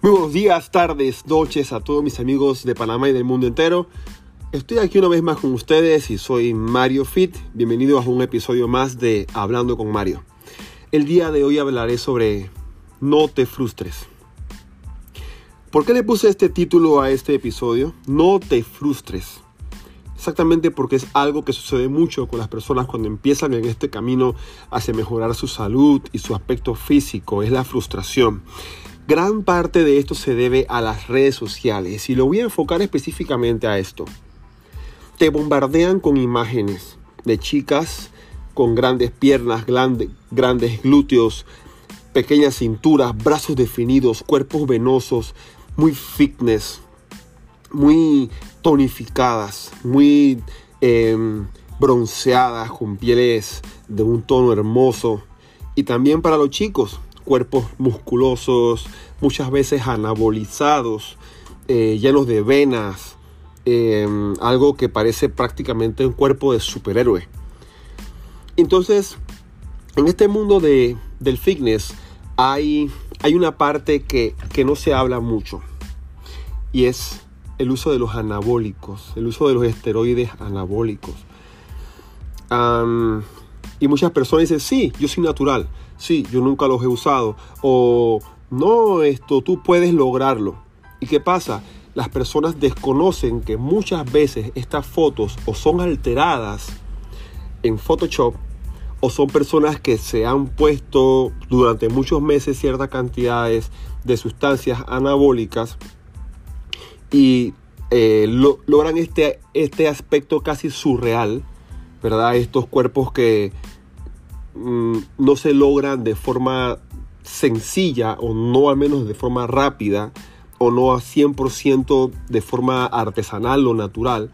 Muy buenos días, tardes, noches a todos mis amigos de Panamá y del mundo entero. Estoy aquí una vez más con ustedes y soy Mario Fit. Bienvenidos a un episodio más de Hablando con Mario. El día de hoy hablaré sobre No te frustres. ¿Por qué le puse este título a este episodio? No te frustres. Exactamente porque es algo que sucede mucho con las personas cuando empiezan en este camino hacia mejorar su salud y su aspecto físico, es la frustración. Gran parte de esto se debe a las redes sociales y lo voy a enfocar específicamente a esto. Te bombardean con imágenes de chicas con grandes piernas, grandes glúteos, pequeñas cinturas, brazos definidos, cuerpos venosos, muy fitness, muy tonificadas, muy em, bronceadas, con pieles de un tono hermoso. Y también para los chicos, cuerpos musculosos, muchas veces anabolizados, eh, llenos de venas, em, algo que parece prácticamente un cuerpo de superhéroe. Entonces, en este mundo de, del fitness hay, hay una parte que, no se habla mucho y es el uso de los anabólicos, el uso de los esteroides anabólicos. Y muchas personas dicen, sí, yo soy natural, sí, yo nunca los he usado. O no, esto tú puedes lograrlo. ¿Y qué pasa? Las personas desconocen que muchas veces estas fotos o son alteradas en Photoshop o son personas que se han puesto durante muchos meses ciertas cantidades de sustancias anabólicas y eh, logran este, este aspecto casi surreal, ¿verdad? Estos cuerpos que Mm, no se logran de forma sencilla o no al menos de forma rápida o no a 100% de forma artesanal o natural,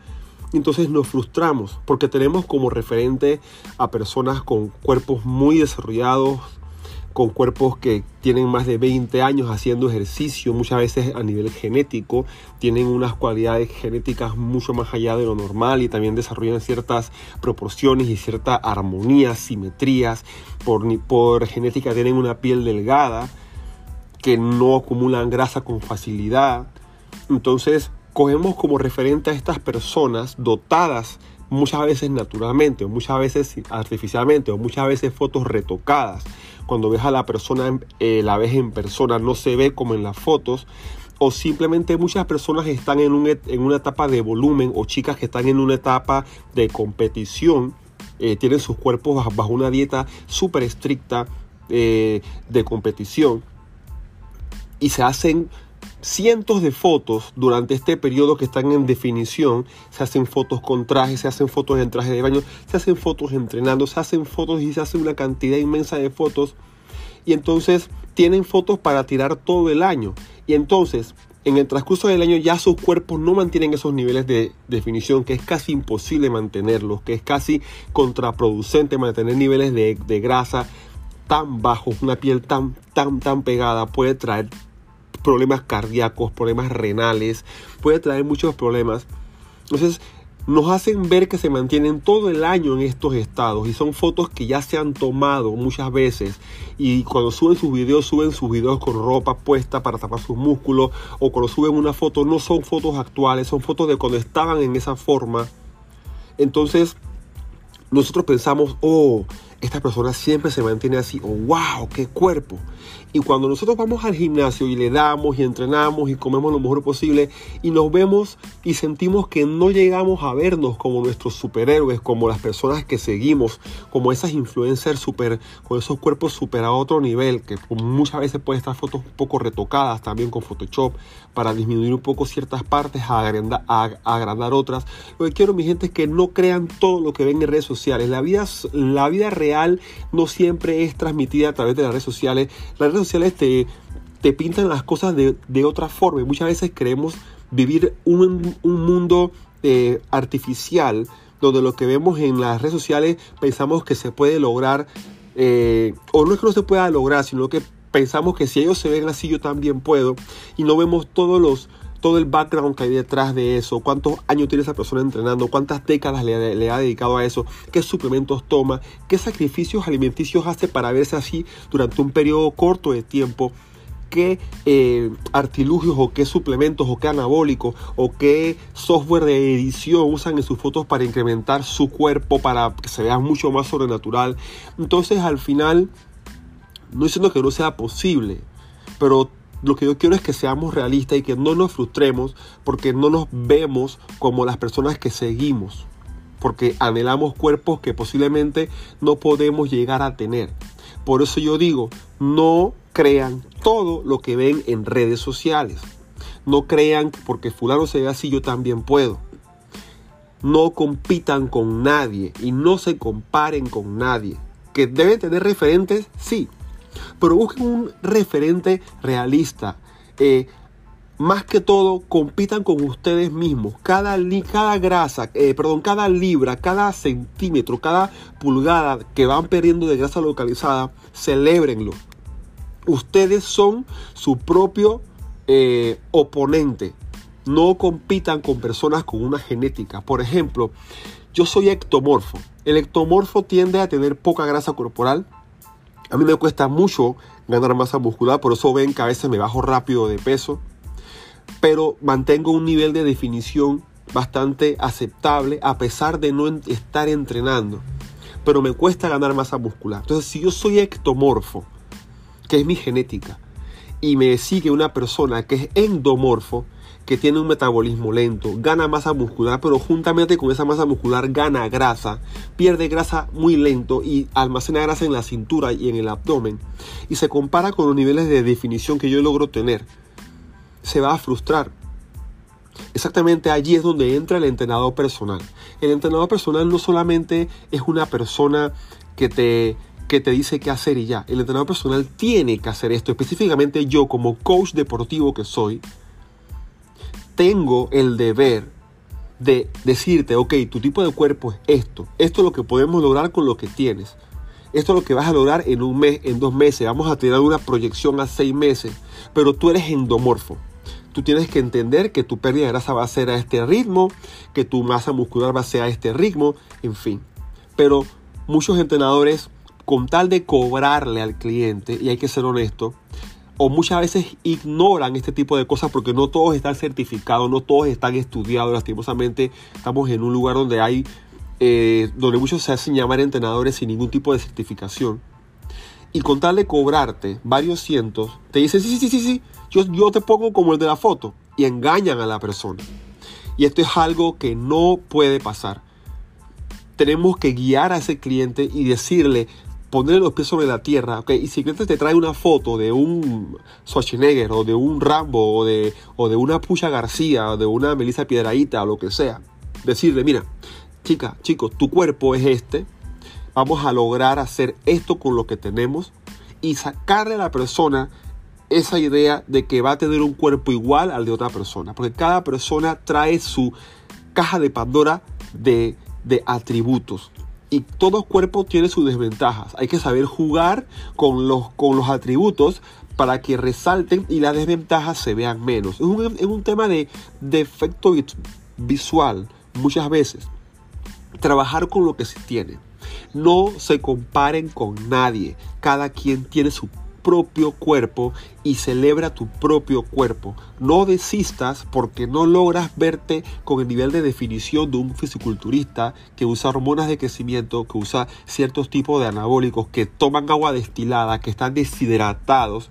entonces nos frustramos porque tenemos como referente a personas con cuerpos muy desarrollados, con cuerpos que tienen más de 20 años haciendo ejercicio, muchas veces a nivel genético, tienen unas cualidades genéticas mucho más allá de lo normal y también desarrollan ciertas proporciones y cierta armonía, simetrías. Por, por genética tienen una piel delgada, que no acumulan grasa con facilidad. Entonces, cogemos como referente a estas personas dotadas muchas veces naturalmente o muchas veces artificialmente o muchas veces fotos retocadas cuando ves a la persona, eh, la ves en persona, no se ve como en las fotos. O simplemente muchas personas están en, una etapa de volumen o chicas que están en una etapa de competición, eh, tienen sus cuerpos bajo, una dieta súper estricta eh, de competición y se hacen cientos de fotos durante este periodo que están en definición. Se hacen fotos con trajes, se hacen fotos en traje de baño, se hacen fotos entrenando, se hacen fotos y se hace una cantidad inmensa de fotos. Y entonces tienen fotos para tirar todo el año. Y entonces, en el transcurso del año ya sus cuerpos no mantienen esos niveles de definición, que es casi imposible mantenerlos, que es casi contraproducente mantener niveles de, de grasa tan bajos, una piel tan, tan, tan pegada, puede traer problemas cardíacos, problemas renales, puede traer muchos problemas. Entonces, nos hacen ver que se mantienen todo el año en estos estados y son fotos que ya se han tomado muchas veces y cuando suben sus videos suben sus videos con ropa puesta para tapar sus músculos o cuando suben una foto no son fotos actuales, son fotos de cuando estaban en esa forma. Entonces nosotros pensamos, oh, esta persona siempre se mantiene así, oh, wow, qué cuerpo. Y cuando nosotros vamos al gimnasio y le damos y entrenamos y comemos lo mejor posible y nos vemos y sentimos que no llegamos a vernos como nuestros superhéroes, como las personas que seguimos, como esas influencers super, con esos cuerpos super a otro nivel, que muchas veces pueden estar fotos un poco retocadas también con Photoshop para disminuir un poco ciertas partes, agrandar, agrandar otras. Lo que quiero, mi gente, es que no crean todo lo que ven en redes sociales. La vida, la vida real no siempre es transmitida a través de las redes sociales. Sociales te, te pintan las cosas de, otra forma. Y muchas veces queremos vivir un, mundo eh, artificial donde lo que vemos en las redes sociales pensamos que se puede lograr, eh, o no es que no se pueda lograr, sino que pensamos que si ellos se ven así yo también puedo, y no vemos todos los, todo el background que hay detrás de eso, cuántos años tiene esa persona entrenando, cuántas décadas le, ha dedicado a eso, qué suplementos toma, qué sacrificios alimenticios hace para verse así durante un periodo corto de tiempo qué eh, artilugios o qué suplementos o qué anabólicos o qué software de edición usan en sus fotos para incrementar su cuerpo para que se vea mucho más sobrenatural. Entonces al final, no diciendo que no sea posible, pero lo que yo quiero es que seamos realistas y que no nos frustremos porque no nos vemos como las personas que seguimos, porque anhelamos cuerpos que posiblemente no podemos llegar a tener. Por eso yo digo, no crean todo lo que ven en redes sociales. No crean que porque fulano se ve así yo también puedo. No compitan con nadie y no se comparen con nadie. Que deben tener referentes, sí, pero busquen un referente realista. Eh, más que todo, compitan con ustedes mismos. Cada, cada grasa, eh, perdón, cada libra, cada centímetro, cada pulgada que van perdiendo de grasa localizada, celébrenlo. Ustedes son su propio eh, oponente. No compitan con personas con una genética. Por ejemplo, yo soy ectomorfo. El ectomorfo tiende a tener poca grasa corporal, a mí me cuesta mucho ganar masa muscular, por eso ven que a veces me bajo rápido de peso, pero mantengo un nivel de definición bastante aceptable a pesar de no estar entrenando. Pero me cuesta ganar masa muscular. Entonces, si yo soy ectomorfo, que es mi genética, y me sigue una persona que es endomorfo, que tiene un metabolismo lento, gana masa muscular, pero juntamente con esa masa muscular gana grasa, pierde grasa muy lento y almacena grasa en la cintura y en el abdomen, y se compara con los niveles de definición que yo logro tener, se va a frustrar. Exactamente allí es donde entra el entrenador personal. El entrenador personal no solamente es una persona que te que te dice qué hacer y ya. El entrenador personal tiene que hacer esto. Específicamente yo como coach deportivo que soy, tengo el deber de decirte, ok, tu tipo de cuerpo es esto. Esto es lo que podemos lograr con lo que tienes. Esto es lo que vas a lograr en un mes, en dos meses. Vamos a tener una proyección a seis meses. Pero tú eres endomorfo. Tú tienes que entender que tu pérdida de grasa va a ser a este ritmo, que tu masa muscular va a ser a este ritmo, en fin. Pero muchos entrenadores, con tal de cobrarle al cliente, y hay que ser honesto, o muchas veces ignoran este tipo de cosas porque no todos están certificados, no todos están estudiados. Lastimosamente estamos en un lugar donde hay, eh, donde muchos se hacen llamar entrenadores sin ningún tipo de certificación. Y con tal de cobrarte varios cientos, te dicen, sí, sí, sí, sí, sí, yo, yo te pongo como el de la foto. Y engañan a la persona. Y esto es algo que no puede pasar. Tenemos que guiar a ese cliente y decirle, poner los pies sobre la tierra, ¿ok? Y si el cliente te trae una foto de un Schwarzenegger o de un Rambo o de, o de una Pucha García o de una Melissa Piedraíta o lo que sea, decirle, mira, chica, chico, tu cuerpo es este, vamos a lograr hacer esto con lo que tenemos y sacarle a la persona esa idea de que va a tener un cuerpo igual al de otra persona, porque cada persona trae su caja de Pandora de, de atributos y todo cuerpo tiene sus desventajas. Hay que saber jugar con los, con los atributos para que resalten y las desventajas se vean menos. Es un, es un tema de, de efecto visual muchas veces. Trabajar con lo que se tiene. No se comparen con nadie. Cada quien tiene su propio cuerpo y celebra tu propio cuerpo. No desistas porque no logras verte con el nivel de definición de un fisiculturista que usa hormonas de crecimiento, que usa ciertos tipos de anabólicos, que toman agua destilada, que están deshidratados,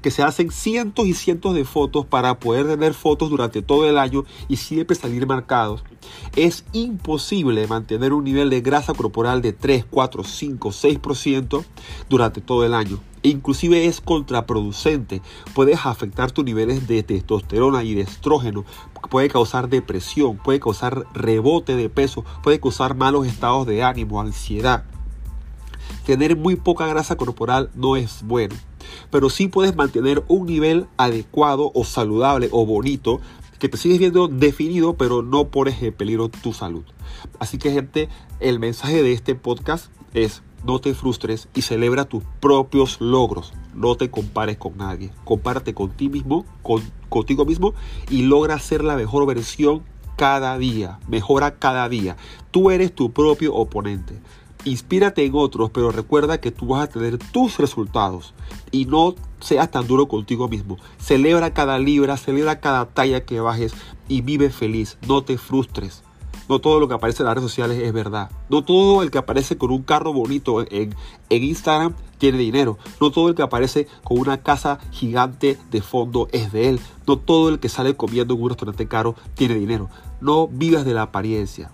que se hacen cientos y cientos de fotos para poder tener fotos durante todo el año y siempre salir marcados. Es imposible mantener un nivel de grasa corporal de 3, 4, 5, 6% durante todo el año. Inclusive es contraproducente. Puedes afectar tus niveles de testosterona y de estrógeno. Puede causar depresión, puede causar rebote de peso, puede causar malos estados de ánimo, ansiedad. Tener muy poca grasa corporal no es bueno. Pero sí puedes mantener un nivel adecuado o saludable o bonito que te sigues viendo definido, pero no pones en peligro tu salud. Así que gente, el mensaje de este podcast es no te frustres y celebra tus propios logros. No te compares con nadie. Compárate con ti mismo, con, contigo mismo y logra ser la mejor versión cada día. Mejora cada día. Tú eres tu propio oponente. Inspírate en otros, pero recuerda que tú vas a tener tus resultados y no seas tan duro contigo mismo. Celebra cada libra, celebra cada talla que bajes y vive feliz. No te frustres. No todo lo que aparece en las redes sociales es verdad. No todo el que aparece con un carro bonito en, Instagram tiene dinero. No todo el que aparece con una casa gigante de fondo es de él. No todo el que sale comiendo en un restaurante caro tiene dinero. No vivas de la apariencia.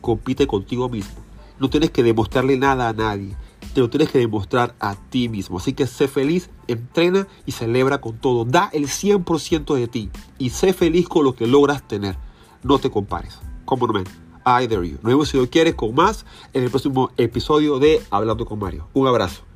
Compite contigo mismo. No tienes que demostrarle nada a nadie. Te lo tienes que demostrar a ti mismo. Así que sé feliz, entrena y celebra con todo. Da el 100% de ti y sé feliz con lo que logras tener. No te compares. No, I dare you. Nos vemos si lo quieres con más en el próximo episodio de Hablando con Mario. Un abrazo.